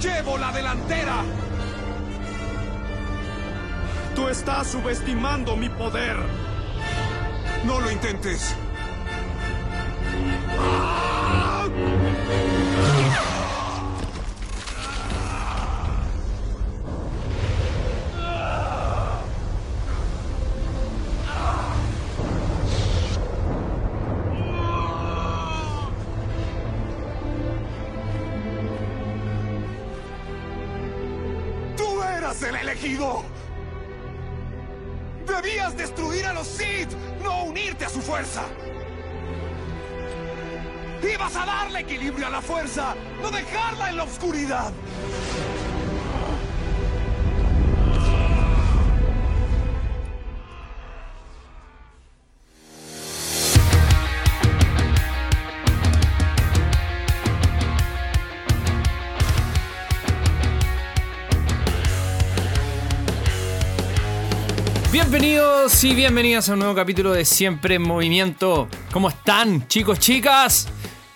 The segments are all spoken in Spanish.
Llevo la delantera. Tú estás subestimando mi poder. No lo intentes. Bienvenidos y bienvenidas a un nuevo capítulo de Siempre en Movimiento. ¿Cómo están, chicos, chicas?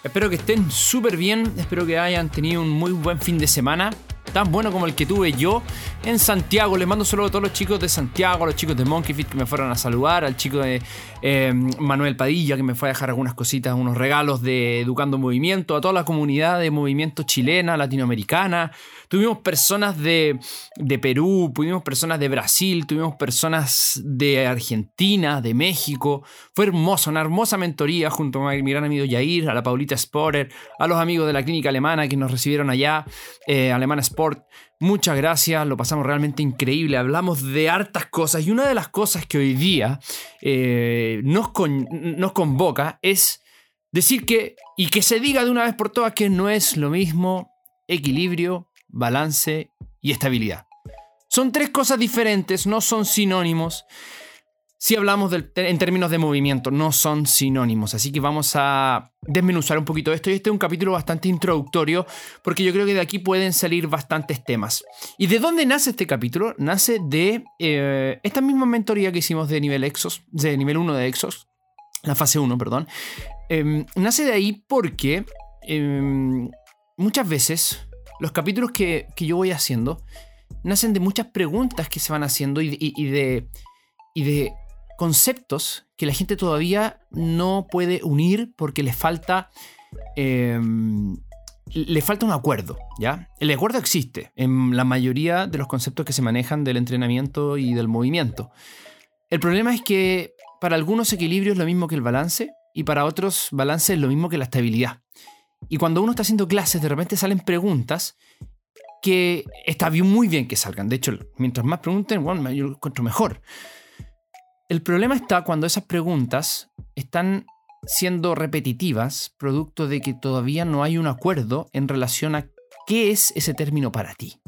Espero que estén súper bien, espero que hayan tenido un muy buen fin de semana, tan bueno como el que tuve yo en Santiago. Les mando saludos a todos los chicos de Santiago, a los chicos de Monkey Fit que me fueron a saludar, al chico de eh, Manuel Padilla que me fue a dejar algunas cositas, unos regalos de Educando Movimiento, a toda la comunidad de movimiento chilena, latinoamericana. Tuvimos personas de, de Perú, tuvimos personas de Brasil, tuvimos personas de Argentina, de México. Fue hermoso, una hermosa mentoría junto a mi gran amigo Yair, a la Paulita Sporer, a los amigos de la clínica alemana que nos recibieron allá, eh, Alemana Sport. Muchas gracias, lo pasamos realmente increíble. Hablamos de hartas cosas y una de las cosas que hoy día eh, nos, con- nos convoca es decir que, y que se diga de una vez por todas que no es lo mismo equilibrio, balance y estabilidad. Son tres cosas diferentes, no son sinónimos. Si hablamos en términos de movimiento, no son sinónimos. Así que vamos a desmenuzar un poquito esto. Y este es un capítulo bastante introductorio, porque yo creo que de aquí pueden salir bastantes temas. ¿Y de dónde nace este capítulo? Nace de eh, esta misma mentoría que hicimos de nivel Exos, de nivel 1 de Exos, la fase 1, perdón. Em, nace de ahí porque em, muchas veces los capítulos que, que yo voy haciendo nacen de muchas preguntas que se van haciendo y, de, y de conceptos que la gente todavía no puede unir porque les falta em, le falta un acuerdo, ¿ya? El acuerdo existe en la mayoría de los conceptos que se manejan del entrenamiento y del movimiento. El problema es que para algunos equilibrio es lo mismo que el balance y para otros balance es lo mismo que la estabilidad. Y cuando uno está haciendo clases, de repente salen preguntas que está bien- muy bien que salgan. De hecho, mientras más pregunten, bueno, yo lo encuentro mejor. El problema está cuando esas preguntas están siendo repetitivas, producto de que todavía no hay un acuerdo en relación a qué es ese término para ti.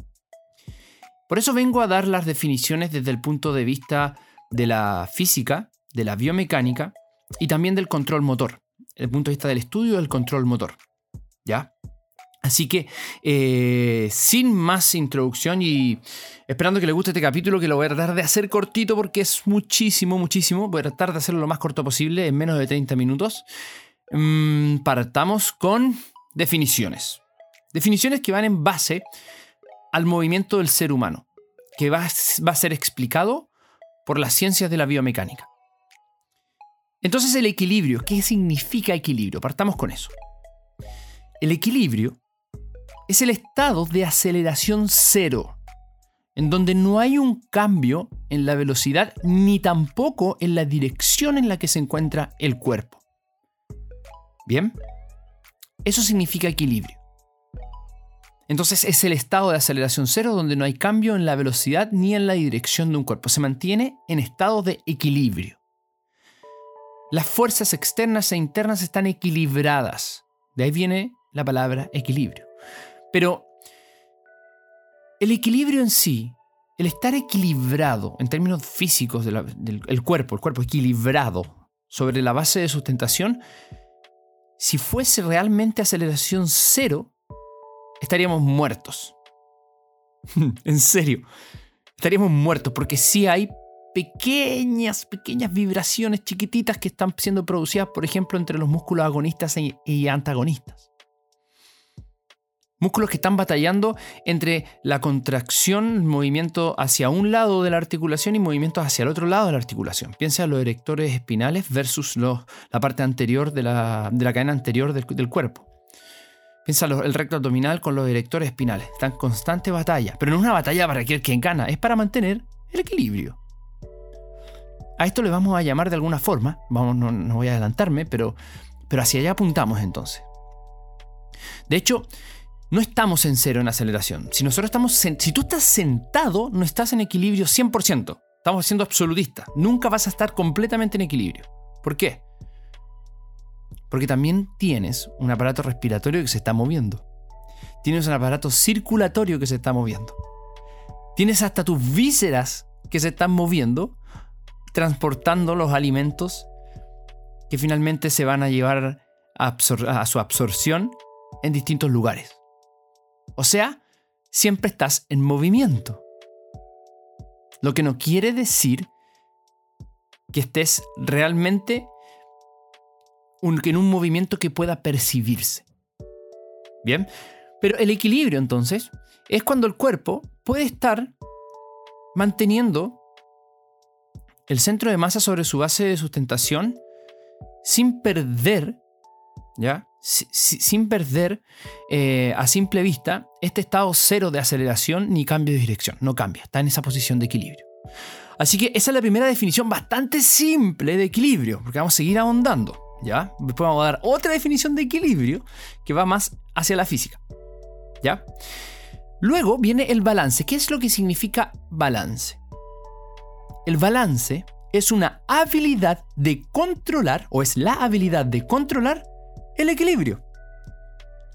Por eso vengo a dar las definiciones desde el punto de vista de la física, de la biomecánica y también del control motor, desde el punto de vista del estudio del control motor. ¿Ya? Así que, eh, sin más introducción y esperando que les guste este capítulo, que lo voy a tratar de hacer cortito porque es muchísimo, muchísimo. Voy a tratar de hacerlo lo más corto posible, en menos de 30 minutos. Mm, partamos con definiciones. Definiciones que van en base al movimiento del ser humano, que va, va a ser explicado por las ciencias de la biomecánica. Entonces el equilibrio, ¿qué significa equilibrio? Partamos con eso. El equilibrio es el estado de aceleración cero, en donde no hay un cambio en la velocidad ni tampoco en la dirección en la que se encuentra el cuerpo. ¿Bien? Eso significa equilibrio. Entonces es el estado de aceleración cero donde no hay cambio en la velocidad ni en la dirección de un cuerpo. Se mantiene en estado de equilibrio. Las fuerzas externas e internas están equilibradas. De ahí viene la palabra equilibrio. Pero el equilibrio en sí, el estar equilibrado en términos físicos del el cuerpo, el cuerpo equilibrado sobre la base de sustentación, si fuese realmente aceleración cero, estaríamos muertos. en serio, estaríamos muertos porque sí hay pequeñas, pequeñas vibraciones chiquititas que están siendo producidas, por ejemplo, entre los músculos agonistas y antagonistas. Músculos que están batallando entre la contracción, movimiento hacia un lado de la articulación y movimientos hacia el otro lado de la articulación. Piensa en los erectores espinales versus la parte anterior de la, cadena anterior del, cuerpo. Piensa en el recto abdominal con los erectores espinales. Están en constante batalla. Pero no es una batalla para aquel quien gana, es para mantener el equilibrio. A esto le vamos a llamar de alguna forma, no, voy a adelantarme, pero hacia allá apuntamos entonces. De hecho, no estamos en cero en aceleración. Si nosotros estamos si tú estás sentado, no estás en equilibrio 100%. Estamos siendo absolutistas. Nunca vas a estar completamente en equilibrio. ¿Por qué? Porque también tienes un aparato respiratorio que se está moviendo. Tienes un aparato circulatorio que se está moviendo. Tienes hasta tus vísceras que se están moviendo, transportando los alimentos que finalmente se van a llevar a, a su absorción en distintos lugares. O sea, siempre estás en movimiento. Lo que no quiere decir que estés realmente en un movimiento que pueda percibirse. Bien, pero el equilibrio entonces es cuando el cuerpo puede estar manteniendo el centro de masa sobre su base de sustentación sin perder, ¿ya? Sin perder eh, a simple vista este estado cero de aceleración ni cambio de dirección. No cambia, está en esa posición de equilibrio. Así que esa es la primera definición bastante simple de equilibrio, porque vamos a seguir ahondando. ¿ya? Después vamos a dar otra definición de equilibrio que va más hacia la física. ¿ya? Luego viene el balance. ¿Qué es lo que significa balance? El balance es una habilidad de controlar, o es la habilidad de controlar el equilibrio.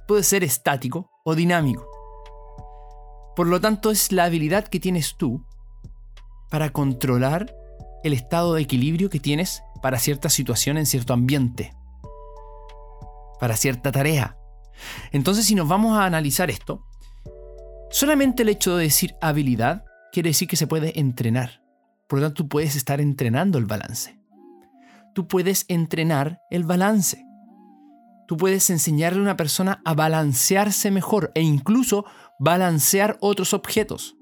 Puede ser estático o dinámico. Por lo tanto, es la habilidad que tienes tú para controlar el estado de equilibrio que tienes para cierta situación en cierto ambiente, para cierta tarea. Entonces, si nos vamos a analizar esto, solamente el hecho de decir habilidad quiere decir que se puede entrenar. Por lo tanto, tú puedes estar entrenando el balance. Tú puedes entrenar el balance tú puedes enseñarle a una persona a balancearse mejor e incluso balancear otros objetos.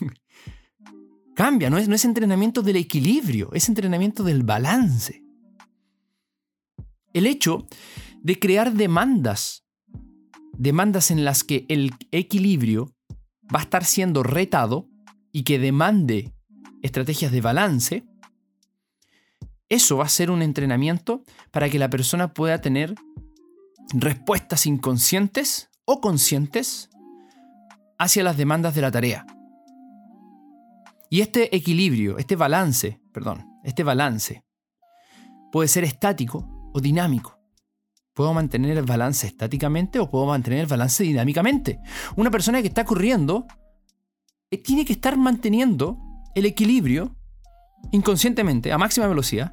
Cambia, no es, no es entrenamiento del equilibrio, es entrenamiento del balance. El hecho de crear demandas, demandas en las que el equilibrio va a estar siendo retado y que demande estrategias de balance, eso va a ser un entrenamiento para que la persona pueda tener respuestas inconscientes o conscientes hacia las demandas de la tarea. Y este equilibrio, este balance, perdón, este balance puede ser estático o dinámico. Puedo mantener el balance estáticamente o puedo mantener el balance dinámicamente. Una persona que está corriendo eh, tiene que estar manteniendo el equilibrio inconscientemente a máxima velocidad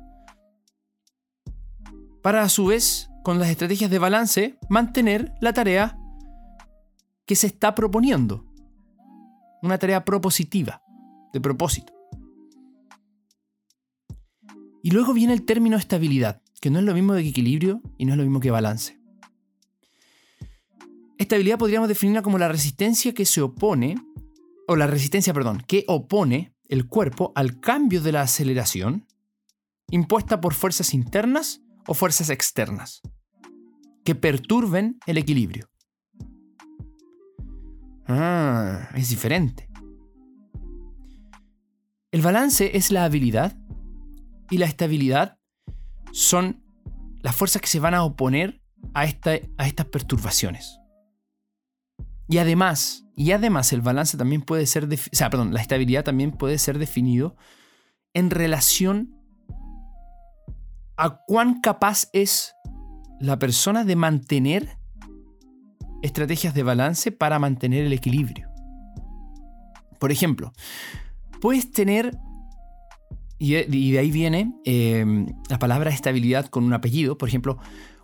para a su vez, con las estrategias de balance, mantener la tarea que se está proponiendo. Una tarea propositiva, de propósito. Y luego viene el término estabilidad, que no es lo mismo que equilibrio y no es lo mismo que balance. Estabilidad podríamos definirla como la resistencia que se opone, o la resistencia, perdón, que opone el cuerpo al cambio de la aceleración impuesta por fuerzas internas o fuerzas externas que perturben el equilibrio. Ah, es diferente. El balance es la habilidad y la estabilidad son las fuerzas que se van a oponer a, esta, a estas perturbaciones. Y además, y además el balance también puede ser, o sea, perdón, la estabilidad también puede ser definido en relación a cuán capaz es la persona de mantener estrategias de balance para mantener el equilibrio. Por ejemplo, puedes tener, y de ahí viene em, la palabra estabilidad con un apellido, por ejemplo,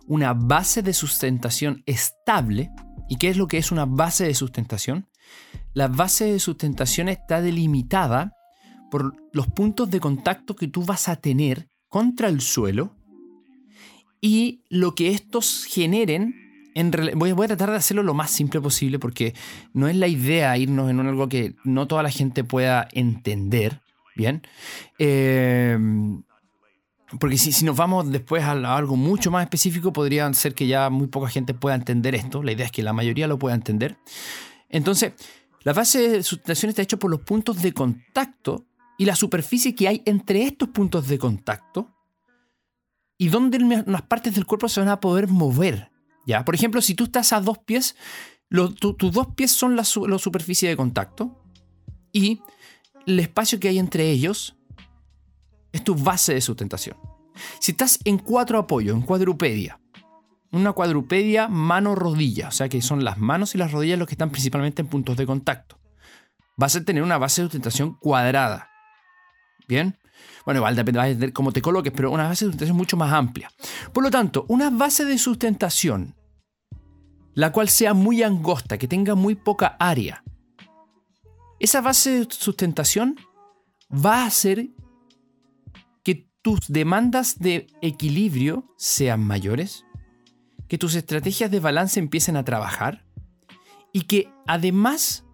una base de sustentación estable. ¿Y qué es lo que es una base de sustentación? La base de sustentación está delimitada por los puntos de contacto que tú vas a tener contra el suelo y lo que estos generen voy, a tratar de hacerlo lo más simple posible porque no es la idea irnos en algo que no toda la gente pueda entender. Bien. Eh, porque si, nos vamos después a algo mucho más específico, podría ser que ya muy poca gente pueda entender esto. La idea es que la mayoría lo pueda entender. Entonces, la base de sustentación está hecha por los puntos de contacto y la superficie que hay entre estos puntos de contacto y donde las partes del cuerpo se van a poder mover. ¿ya? Por ejemplo, si tú estás a dos pies, tus dos pies son la, la superficie de contacto y el espacio que hay entre ellos es tu base de sustentación. Si estás en cuatro apoyos, en cuadrupedia, una cuadrupedia mano-rodilla, o sea que son las manos y las rodillas los que están principalmente en puntos de contacto, vas a tener una base de sustentación cuadrada. ¿Bien? Bueno, igual depende de cómo te coloques, pero una base de sustentación mucho más amplia. Por lo tanto, una base de sustentación, la cual sea muy angosta, que tenga muy poca área, esa base de sustentación va a hacer tus demandas de equilibrio sean mayores, que tus estrategias de balance empiecen a trabajar y que además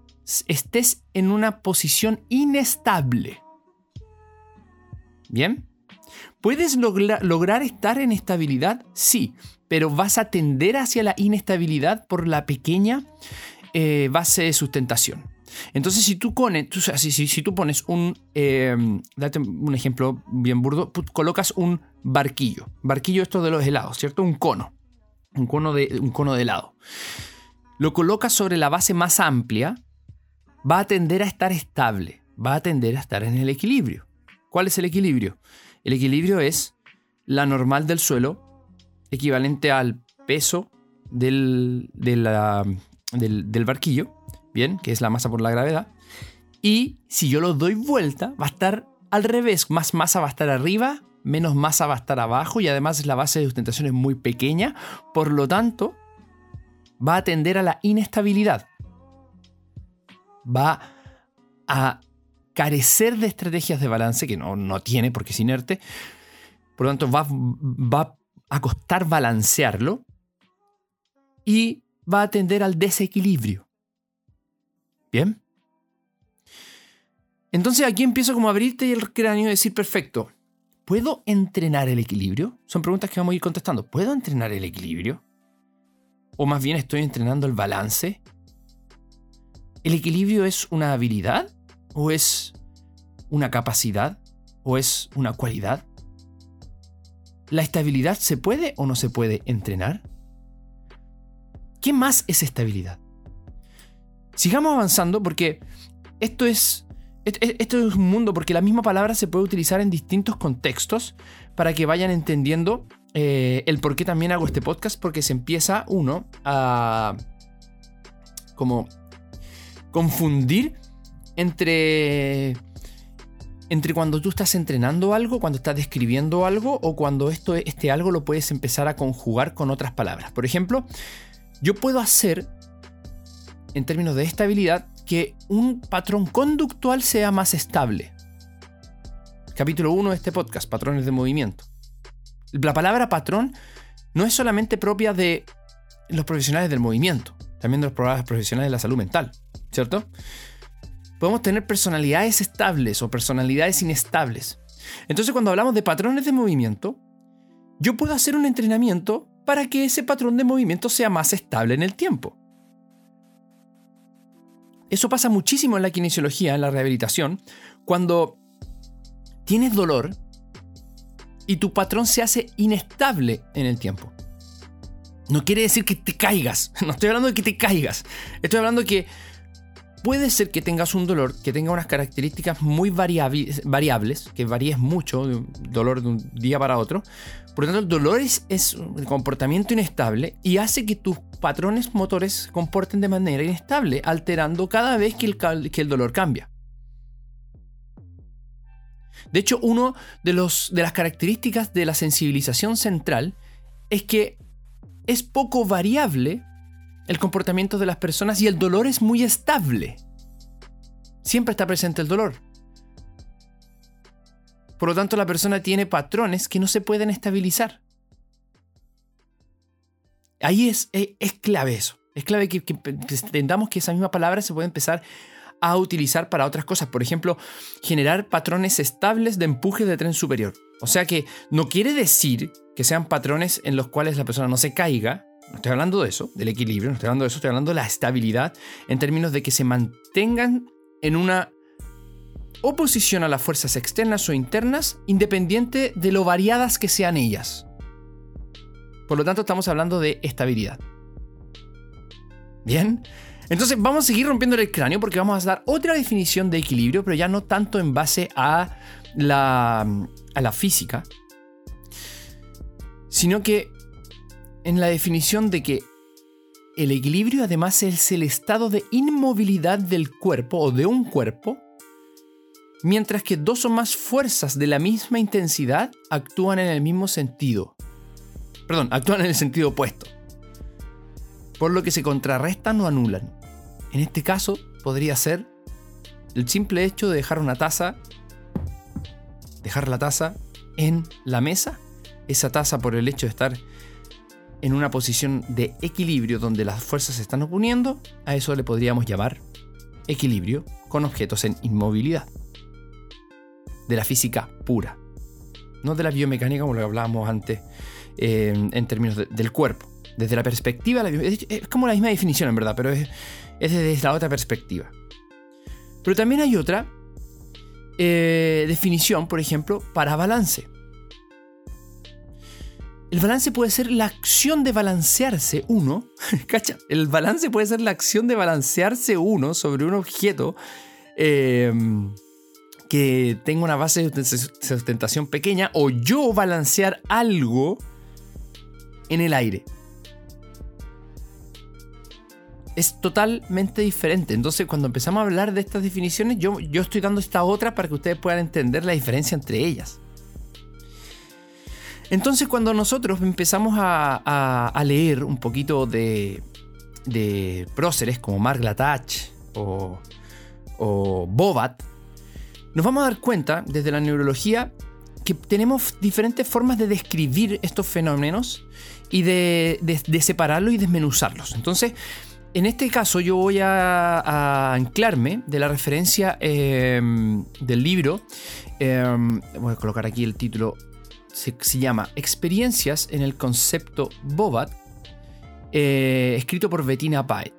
estés en una posición inestable. ¿Bien? ¿Puedes lograr estar en estabilidad? Sí, pero vas a tender hacia la inestabilidad por la pequeña eh, base de sustentación. Entonces, si tú, pones, un, em, date un ejemplo bien burdo, colocas un barquillo, barquillo esto de los helados, ¿cierto? Un cono, un cono de, un cono de helado. Lo colocas sobre la base más amplia, va a tender a estar estable, va a tender a estar en el equilibrio. ¿Cuál es el equilibrio? El equilibrio es la normal del suelo, equivalente al peso del, del barquillo, ¿bien? Que es la masa por la gravedad. Y si yo lo doy vuelta, va a estar al revés. Más masa va a estar arriba, menos masa va a estar abajo y además la base de sustentación es muy pequeña. Por lo tanto, va a tender a la inestabilidad. Va a carecer de estrategias de balance, que no, no tiene porque es inerte. Por lo tanto, va, va a costar balancearlo y va a tender al desequilibrio. Bien. Entonces aquí empiezo como a abrirte el cráneo y decir, perfecto, ¿puedo entrenar el equilibrio? Son preguntas que vamos a ir contestando. ¿Puedo entrenar el equilibrio? ¿O más bien estoy entrenando el balance? ¿El equilibrio es una habilidad? ¿O es una capacidad? ¿O es una cualidad? ¿La estabilidad se puede o no se puede entrenar? ¿Qué más es estabilidad? Sigamos avanzando porque esto es, esto es un mundo, porque la misma palabra se puede utilizar en distintos contextos para que vayan entendiendo eh, el por qué también hago este podcast, porque se empieza uno a como confundir entre entre cuando tú estás entrenando algo, cuando estás describiendo algo o cuando esto, este algo lo puedes empezar a conjugar con otras palabras. Por ejemplo, yo puedo hacer en términos de estabilidad, que un patrón conductual sea más estable. Capítulo 1 de este podcast, patrones de movimiento. La palabra patrón no es solamente propia de los profesionales del movimiento, también de los profesionales de la salud mental, ¿cierto? Podemos tener personalidades estables o personalidades inestables. Entonces cuando hablamos de patrones de movimiento, yo puedo hacer un entrenamiento para que ese patrón de movimiento sea más estable en el tiempo. Eso pasa muchísimo en la kinesiología, en la rehabilitación, cuando tienes dolor y tu patrón se hace inestable en el tiempo. No quiere decir que te caigas, no estoy hablando de que te caigas, estoy hablando de que puede ser que tengas un dolor que tenga unas características muy variables, que varíes mucho de un dolor de un día para otro. Por lo tanto, el dolor es, un comportamiento inestable y hace que tus patrones motores se comporten de manera inestable, alterando cada vez que el, dolor cambia. De hecho, una de las características de la sensibilización central es que es poco variable el comportamiento de las personas y el dolor es muy estable. Siempre está presente el dolor. Por lo tanto, la persona tiene patrones que no se pueden estabilizar. Ahí es, es, clave eso. Es clave que, que entendamos que esa misma palabra se puede empezar a utilizar para otras cosas. Por ejemplo, generar patrones estables de empuje de tren superior. O sea que no quiere decir que sean patrones en los cuales la persona no se caiga. No estoy hablando de eso, del equilibrio, no estoy hablando de eso, estoy hablando de la estabilidad en términos de que se mantengan en una oposición a las fuerzas externas o internas, independiente de lo variadas que sean ellas. Por lo tanto, estamos hablando de estabilidad. Bien, entonces vamos a seguir rompiendo el cráneo porque vamos a dar otra definición de equilibrio, pero ya no tanto en base a la, a la física, sino que en la definición de que el equilibrio además es el estado de inmovilidad del cuerpo o de un cuerpo, mientras que dos o más fuerzas de la misma intensidad actúan en el mismo sentido. Perdón, actúan en el sentido opuesto por lo que se contrarrestan o anulan. En este caso podría ser el simple hecho de dejar una taza, dejar la taza en la mesa, esa taza por el hecho de estar en una posición de equilibrio donde las fuerzas se están oponiendo, a eso le podríamos llamar equilibrio con objetos en inmovilidad. De la física pura, no de la biomecánica como lo hablábamos antes eh, en términos del cuerpo desde la perspectiva, es como la misma definición en verdad, pero es, desde la otra perspectiva. Pero también hay otra eh, definición, por ejemplo, para balance. El balance puede ser la acción de balancearse uno, ¿cacha? El balance puede ser la acción de balancearse uno sobre un objeto em, que tenga una base de sustentación pequeña o yo balancear algo en el aire es totalmente diferente. Entonces, cuando empezamos a hablar de estas definiciones, yo, yo estoy dando esta otra para que ustedes puedan entender la diferencia entre ellas. Entonces, cuando nosotros empezamos a, leer un poquito de, próceres como Mark Latach o, Bobat, nos vamos a dar cuenta desde la neurología que tenemos diferentes formas de describir estos fenómenos y de, de separarlos y desmenuzarlos. Entonces, en este caso yo voy a, anclarme de la referencia em, del libro. Em, voy a colocar aquí el título. Se, llama Experiencias en el concepto Bobat, eh, escrito por Bettina Paet.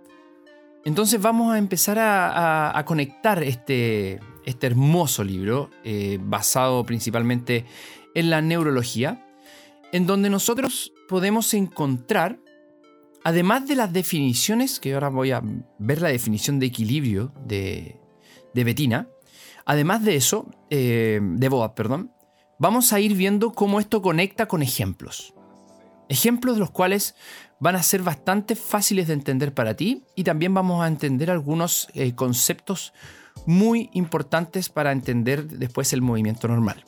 Entonces vamos a empezar a, conectar este, este, hermoso libro, eh, basado principalmente en la neurología, en donde nosotros podemos encontrar Además de las definiciones, que ahora voy a ver la definición de equilibrio de, de Betina, además de eso, eh, de Boab, perdón, vamos a ir viendo cómo esto conecta con ejemplos. Ejemplos de los cuales van a ser bastante fáciles de entender para ti y también vamos a entender algunos eh, conceptos muy importantes para entender después el movimiento normal.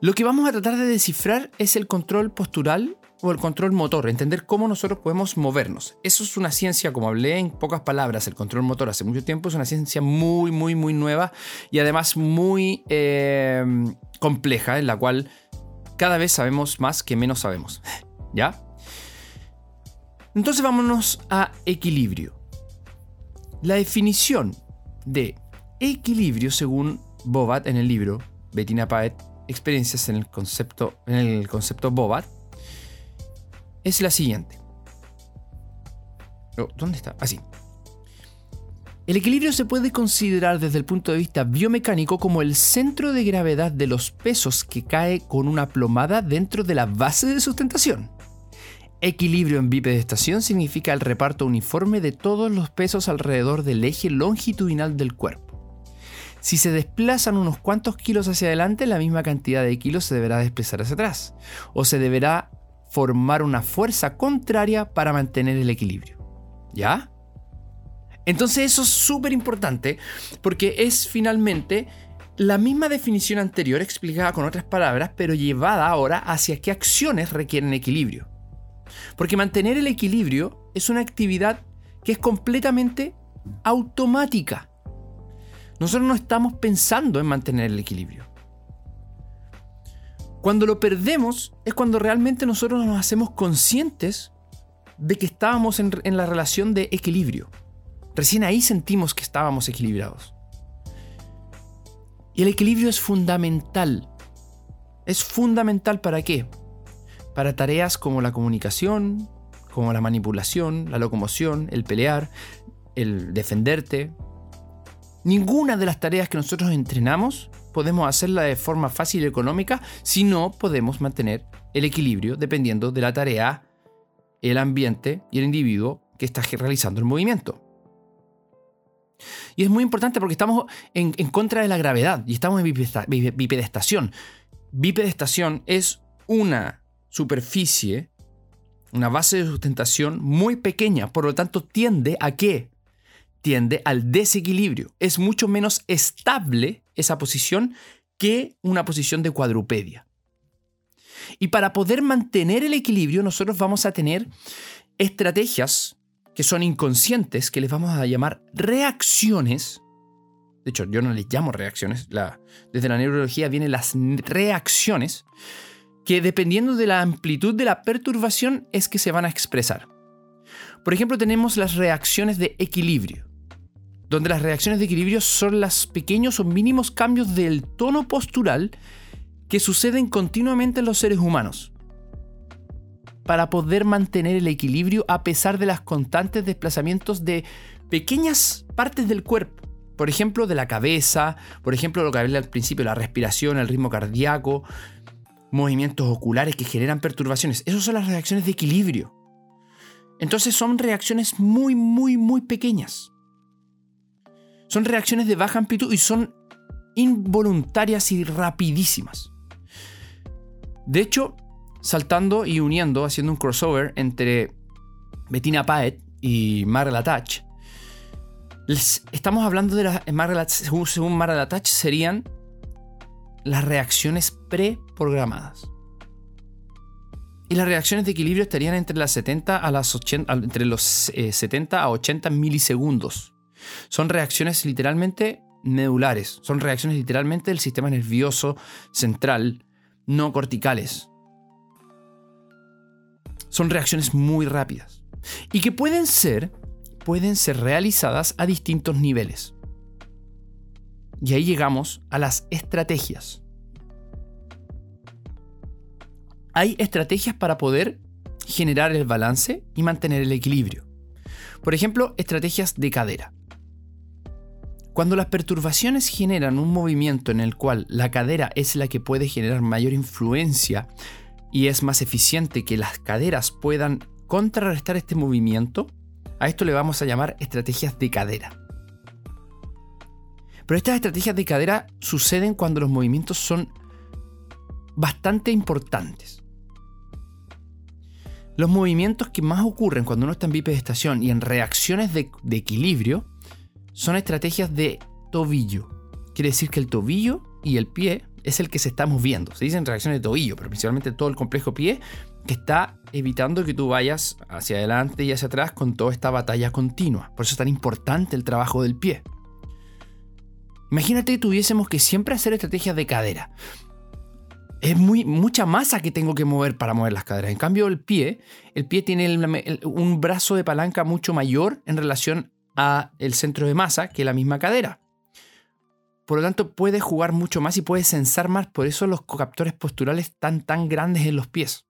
Lo que vamos a tratar de descifrar es el control postural o el control motor, entender cómo nosotros podemos movernos. Eso es una ciencia, como hablé en pocas palabras, el control motor hace mucho tiempo, es una ciencia muy, muy, muy nueva y además muy eh, compleja, en la cual cada vez sabemos más que menos sabemos. ¿Ya? Entonces vámonos a equilibrio. La definición de equilibrio, según Bobat en el libro Bettina Paet, Experiencias en el concepto, en el concepto Bobat, es la siguiente. Oh, ¿Dónde está? Así. El equilibrio se puede considerar desde el punto de vista biomecánico como el centro de gravedad de los pesos que cae con una plomada dentro de la base de sustentación. Equilibrio en bipedestación significa el reparto uniforme de todos los pesos alrededor del eje longitudinal del cuerpo. Si se desplazan unos cuantos kilos hacia adelante, la misma cantidad de kilos se deberá desplazar hacia atrás, o se deberá formar una fuerza contraria para mantener el equilibrio. ¿Ya? Entonces eso es súper importante porque es finalmente la misma definición anterior explicada con otras palabras, pero llevada ahora hacia qué acciones requieren equilibrio. Porque mantener el equilibrio es una actividad que es completamente automática. Nosotros no estamos pensando en mantener el equilibrio. Cuando lo perdemos es cuando realmente nosotros nos hacemos conscientes de que estábamos en, en la relación de equilibrio. Recién ahí sentimos que estábamos equilibrados. Y el equilibrio es fundamental. Es fundamental para qué? Para tareas como la comunicación, como la manipulación, la locomoción, el pelear, el defenderte. Ninguna de las tareas que nosotros entrenamos podemos hacerla de forma fácil y económica si no podemos mantener el equilibrio dependiendo de la tarea, el ambiente y el individuo que está realizando el movimiento. Y es muy importante porque estamos en, contra de la gravedad y estamos en bipedestación. Bipedestación es una superficie, una base de sustentación muy pequeña, por lo tanto tiende a qué? Tiende al desequilibrio. Es mucho menos estable esa posición que una posición de cuadrupedia. Y para poder mantener el equilibrio, nosotros vamos a tener estrategias que son inconscientes, que les vamos a llamar reacciones. De hecho, yo no les llamo reacciones. La, desde la neurología vienen las reacciones que dependiendo de la amplitud de la perturbación es que se van a expresar. Por ejemplo, tenemos las reacciones de equilibrio, donde las reacciones de equilibrio son los pequeños o mínimos cambios del tono postural que suceden continuamente en los seres humanos para poder mantener el equilibrio a pesar de los constantes desplazamientos de pequeñas partes del cuerpo. Por ejemplo, de la cabeza, por ejemplo, lo que hablé al principio, la respiración, el ritmo cardíaco, movimientos oculares que generan perturbaciones. Esas son las reacciones de equilibrio. Entonces son reacciones muy, muy, muy pequeñas. Son reacciones de baja amplitud y son involuntarias y rapidísimas. De hecho, saltando y uniendo, haciendo un crossover entre Bettina Paet y Marla Touch. estamos hablando de las Marla, según, según Marla Touch serían las reacciones preprogramadas. Y las reacciones de equilibrio estarían entre las 70 a las 80, entre los 70 eh, a 80 milisegundos. Son reacciones literalmente medulares, son reacciones literalmente del sistema nervioso central, no corticales son reacciones muy rápidas y que pueden ser, pueden ser realizadas a distintos niveles. Y ahí llegamos a las estrategias. Hay estrategias para poder generar el balance y mantener el equilibrio. Por ejemplo, estrategias de cadera. Cuando las perturbaciones generan un movimiento en el cual la cadera es la que puede generar mayor influencia y es más eficiente que las caderas puedan contrarrestar este movimiento, a esto le vamos a llamar estrategias de cadera. Pero estas estrategias de cadera suceden cuando los movimientos son bastante importantes. Los movimientos que más ocurren cuando uno está en bipedestación y en reacciones de, de equilibrio son estrategias de tobillo. Quiere decir que el tobillo y el pie es el que se está moviendo. Se dicen reacciones de tobillo, pero principalmente todo el complejo pie que está evitando que tú vayas hacia adelante y hacia atrás con toda esta batalla continua. Por eso es tan importante el trabajo del pie. Imagínate que tuviésemos que siempre hacer estrategias de cadera. Es muy, mucha masa que tengo que mover para mover las caderas. En cambio, el pie, el pie tiene un brazo de palanca mucho mayor en relación el centro de masa que la misma cadera. Por lo tanto, puede jugar mucho más y puede sensar más. Por eso los captores posturales están tan grandes en los pies.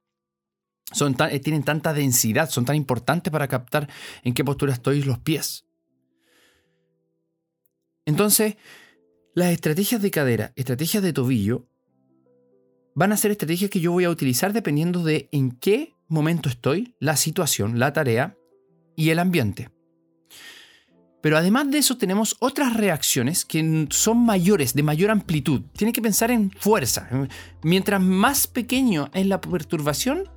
Son eh, tienen tanta densidad, son tan importantes para captar en qué postura estoy los pies. Entonces, las estrategias de cadera, estrategias de tobillo, van a ser estrategias que yo voy a utilizar dependiendo de en qué momento estoy, la situación, la tarea y el ambiente. Pero además de eso tenemos otras reacciones que son mayores, de mayor amplitud. Tiene que pensar en fuerza. Mientras más pequeño es la perturbación,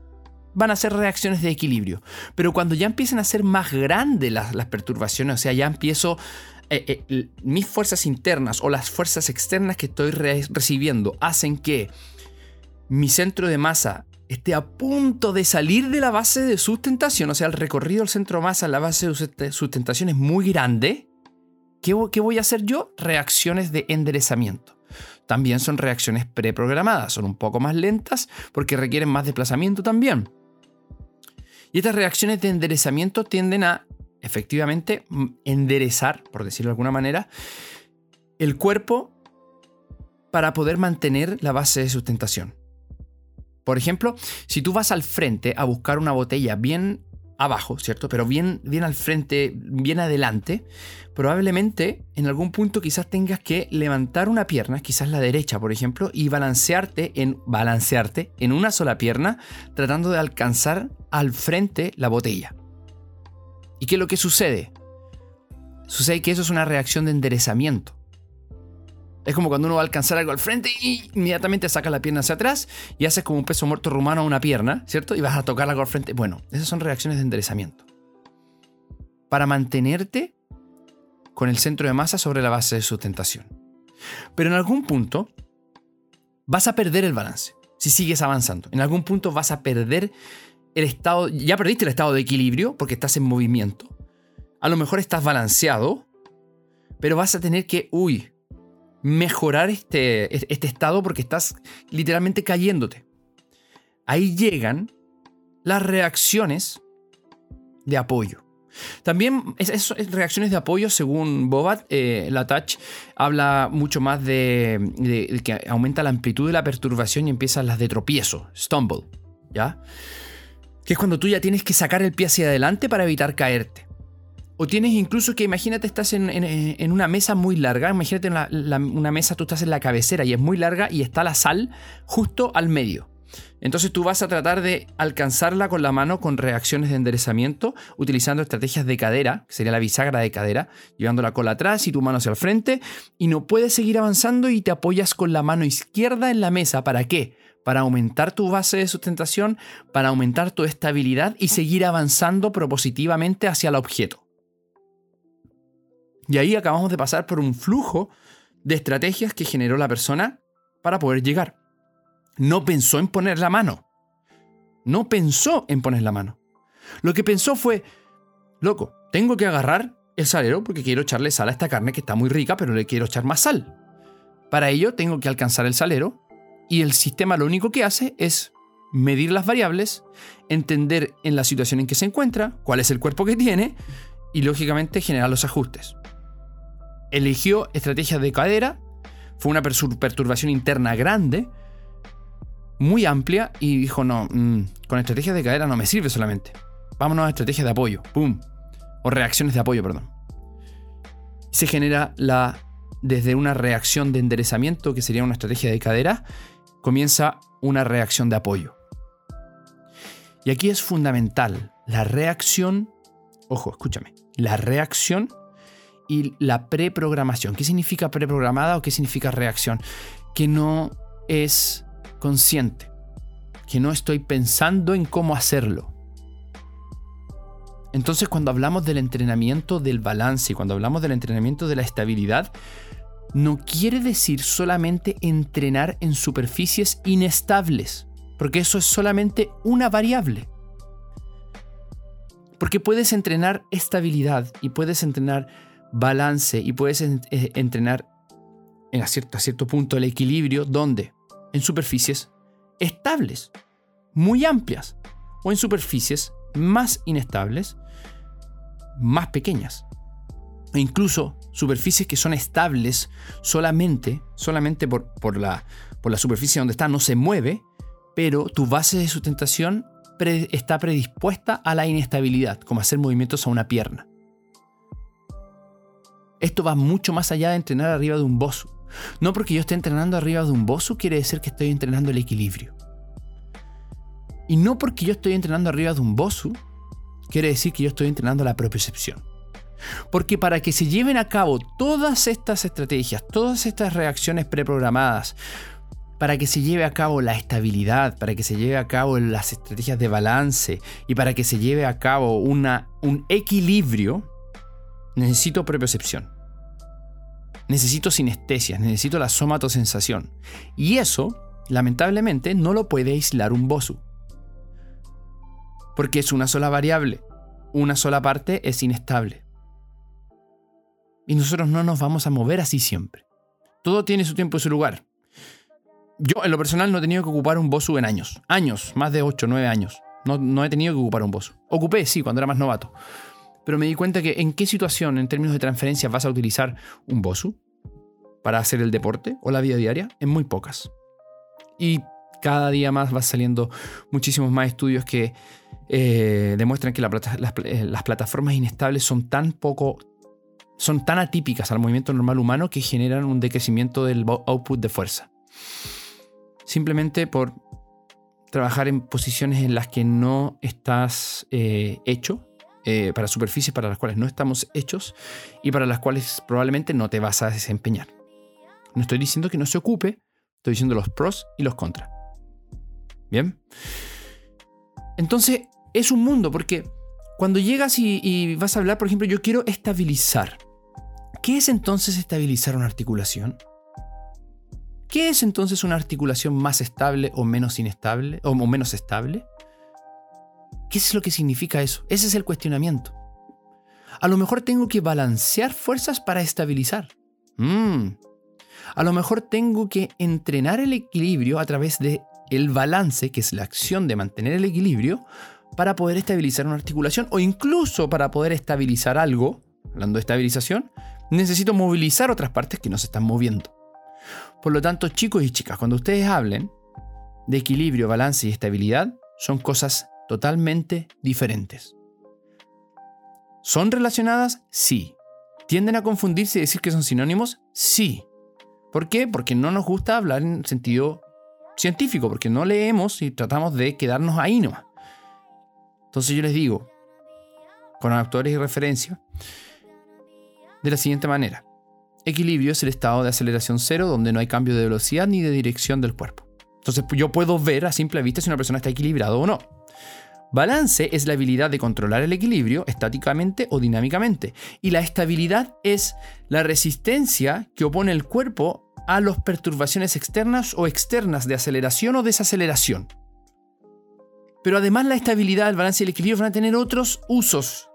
van a ser reacciones de equilibrio. Pero cuando ya empiezan a ser más grandes las, perturbaciones, o sea, ya empiezo eh, eh, mis fuerzas internas o las fuerzas externas que estoy recibiendo hacen que mi centro de masa esté a punto de salir de la base de sustentación, o sea, el recorrido del centro masa en la base de sustentación es muy grande, ¿Qué, qué voy a hacer yo? Reacciones de enderezamiento. También son reacciones preprogramadas, son un poco más lentas porque requieren más desplazamiento también. Y estas reacciones de enderezamiento tienden a efectivamente enderezar, por decirlo de alguna manera, el cuerpo para poder mantener la base de sustentación. Por ejemplo, si tú vas al frente a buscar una botella bien abajo, ¿cierto? Pero bien, bien al frente, bien adelante, probablemente en algún punto quizás tengas que levantar una pierna, quizás la derecha, por ejemplo, y balancearte en, balancearte en una sola pierna, tratando de alcanzar al frente la botella. ¿Y qué es lo que sucede? Sucede que eso es una reacción de enderezamiento. Es como cuando uno va a alcanzar algo al frente y inmediatamente saca la pierna hacia atrás y haces como un peso muerto rumano a una pierna, ¿cierto? Y vas a tocar algo al frente. Bueno, esas son reacciones de enderezamiento. Para mantenerte con el centro de masa sobre la base de sustentación. Pero en algún punto vas a perder el balance si sigues avanzando. En algún punto vas a perder el estado, ya perdiste el estado de equilibrio porque estás en movimiento. A lo mejor estás balanceado, pero vas a tener que, uy, mejorar este, este estado porque estás literalmente cayéndote. Ahí llegan las reacciones de apoyo. También esas reacciones de apoyo, según Bobat, eh, la touch habla mucho más de, que aumenta la amplitud de la perturbación y empiezan las de tropiezo, stumble, ¿ya? Que es cuando tú ya tienes que sacar el pie hacia adelante para evitar caerte. O tienes incluso que, imagínate, estás en, una mesa muy larga, imagínate una mesa, tú estás en la cabecera y es muy larga y está la sal justo al medio. Entonces tú vas a tratar de alcanzarla con la mano con reacciones de enderezamiento, utilizando estrategias de cadera, que sería la bisagra de cadera, llevando la cola atrás y tu mano hacia el frente, y no puedes seguir avanzando y te apoyas con la mano izquierda en la mesa. ¿Para qué? Para aumentar tu base de sustentación, para aumentar tu estabilidad y seguir avanzando propositivamente hacia el objeto. Y ahí acabamos de pasar por un flujo de estrategias que generó la persona para poder llegar. No pensó en poner la mano. No pensó en poner la mano. Lo que pensó fue, loco, tengo que agarrar el salero porque quiero echarle sal a esta carne que está muy rica, pero le quiero echar más sal. Para ello tengo que alcanzar el salero y el sistema lo único que hace es medir las variables, entender en la situación en que se encuentra, cuál es el cuerpo que tiene y lógicamente generar los ajustes eligió estrategias de cadera, fue una perturbación interna grande, muy amplia, y dijo, no, mm, con estrategias de cadera no me sirve solamente. Vámonos a estrategias de apoyo, ¡pum! O reacciones de apoyo, perdón. Se genera la, desde una reacción de enderezamiento, que sería una estrategia de cadera, comienza una reacción de apoyo. Y aquí es fundamental la reacción, ojo, escúchame, la reacción y la preprogramación. ¿Qué significa preprogramada o qué significa reacción? Que no es consciente, que no estoy pensando en cómo hacerlo. Entonces cuando hablamos del entrenamiento del balance y cuando hablamos del entrenamiento de la estabilidad, no quiere decir solamente entrenar en superficies inestables, porque eso es solamente una variable. Porque puedes entrenar estabilidad y puedes entrenar balance y puedes eh, entrenar en a cierto, cierto punto el equilibrio donde en superficies estables, muy amplias, o en superficies más inestables, más pequeñas. E incluso superficies que son estables solamente, solamente por, por, la, por la superficie donde está, no se mueve, pero tu base de sustentación está predispuesta a la inestabilidad, como hacer movimientos a una pierna. Esto va mucho más allá de entrenar arriba de un bosu. No porque yo esté entrenando arriba de un bosu quiere decir que estoy entrenando el equilibrio. Y no porque yo estoy entrenando arriba de un bosu quiere decir que yo estoy entrenando la propiocepción. Porque para que se lleven a cabo todas estas estrategias, todas estas reacciones preprogramadas, para que se lleve a cabo la estabilidad, para que se lleve a cabo las estrategias de balance y para que se lleve a cabo una, un equilibrio, Necesito propiocepción. Necesito sinestesia, necesito la somatosensación. Y eso, lamentablemente, no lo puede aislar un BOSU. Porque es una sola variable. Una sola parte es inestable. Y nosotros no nos vamos a mover así siempre. Todo tiene su tiempo y su lugar. Yo, en lo personal, no he tenido que ocupar un Bosu en años. Años, más de 8, 9 años. No, no he tenido que ocupar un Bosu. Ocupé, sí, cuando era más novato. Pero me di cuenta que en qué situación, en términos de transferencia, vas a utilizar un Bosu para hacer el deporte o la vida diaria. En muy pocas. Y cada día más van saliendo muchísimos más estudios que eh, demuestran que eh, las, plataformas inestables son tan poco, son tan atípicas al movimiento normal humano que generan un decrecimiento del output de fuerza. Simplemente por trabajar en posiciones en las que no estás eh, hecho, para superficies para las cuales no estamos hechos y para las cuales probablemente no te vas a desempeñar. No estoy diciendo que no se ocupe, estoy diciendo los pros y los contras. Bien. Entonces, es un mundo, porque cuando llegas y, vas a hablar, por ejemplo, yo quiero estabilizar. ¿Qué es entonces estabilizar una articulación? ¿Qué es entonces una articulación más estable o menos inestable o menos estable? ¿Qué es lo que significa eso? Ese es el cuestionamiento. A lo mejor tengo que balancear fuerzas para estabilizar. Mm. A lo mejor tengo que entrenar el equilibrio a través de el balance, que es la acción de mantener el equilibrio, para poder estabilizar una articulación o incluso para poder estabilizar algo, hablando de estabilización, necesito movilizar otras partes que no se están moviendo. Por lo tanto, chicos y chicas, cuando ustedes hablen de equilibrio, balance y estabilidad, son cosas totalmente diferentes. ¿Son relacionadas? Sí. ¿Tienden a confundirse y decir que son sinónimos? Sí. ¿Por qué? Porque no nos gusta hablar en sentido científico, porque no leemos y tratamos de quedarnos ahí nomás. Entonces yo les digo, con autores y referencia, de la siguiente manera. Equilibrio es el estado de aceleración cero donde no hay cambio de velocidad ni de dirección del cuerpo. Entonces yo puedo ver a simple vista si una persona está equilibrada o no. Balance es la habilidad de controlar el equilibrio estáticamente o dinámicamente. Y la estabilidad es la resistencia que opone el cuerpo a las perturbaciones externas o externas de aceleración o desaceleración. Pero además la estabilidad, el balance y el equilibrio van a tener otros usos,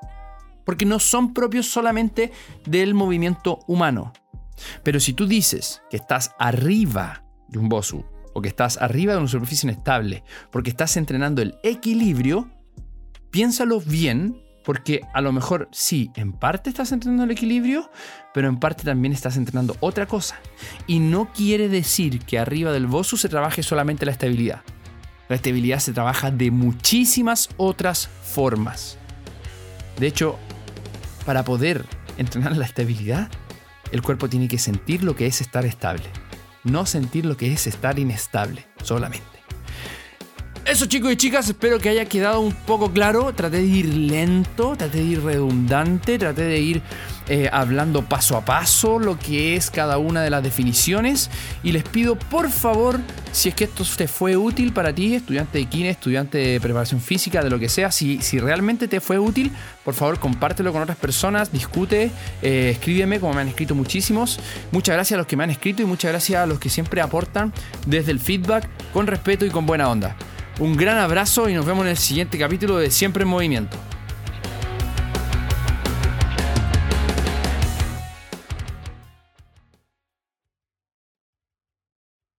porque no son propios solamente del movimiento humano. Pero si tú dices que estás arriba de un bosu o que estás arriba de una superficie inestable porque estás entrenando el equilibrio, piénsalo bien porque a lo mejor sí, en parte estás entrenando el equilibrio, pero en parte también estás entrenando otra cosa. Y no quiere decir que arriba del Bosu se trabaje solamente la estabilidad. La estabilidad se trabaja de muchísimas otras formas. De hecho, para poder entrenar la estabilidad, el cuerpo tiene que sentir lo que es estar estable, no sentir lo que es estar inestable solamente. Eso chicos y chicas, espero que haya quedado un poco claro. Traté de ir lento, traté de ir redundante, traté de ir eh, hablando paso a paso lo que es cada una de las definiciones. Y les pido por favor, si es que esto te fue útil para ti, estudiante de kine, estudiante de preparación física, de lo que sea, si, si realmente te fue útil, por favor compártelo con otras personas, discute, eh, escríbeme como me han escrito muchísimos. Muchas gracias a los que me han escrito y muchas gracias a los que siempre aportan desde el feedback con respeto y con buena onda. Un gran abrazo y nos vemos en el siguiente capítulo de Siempre en Movimiento.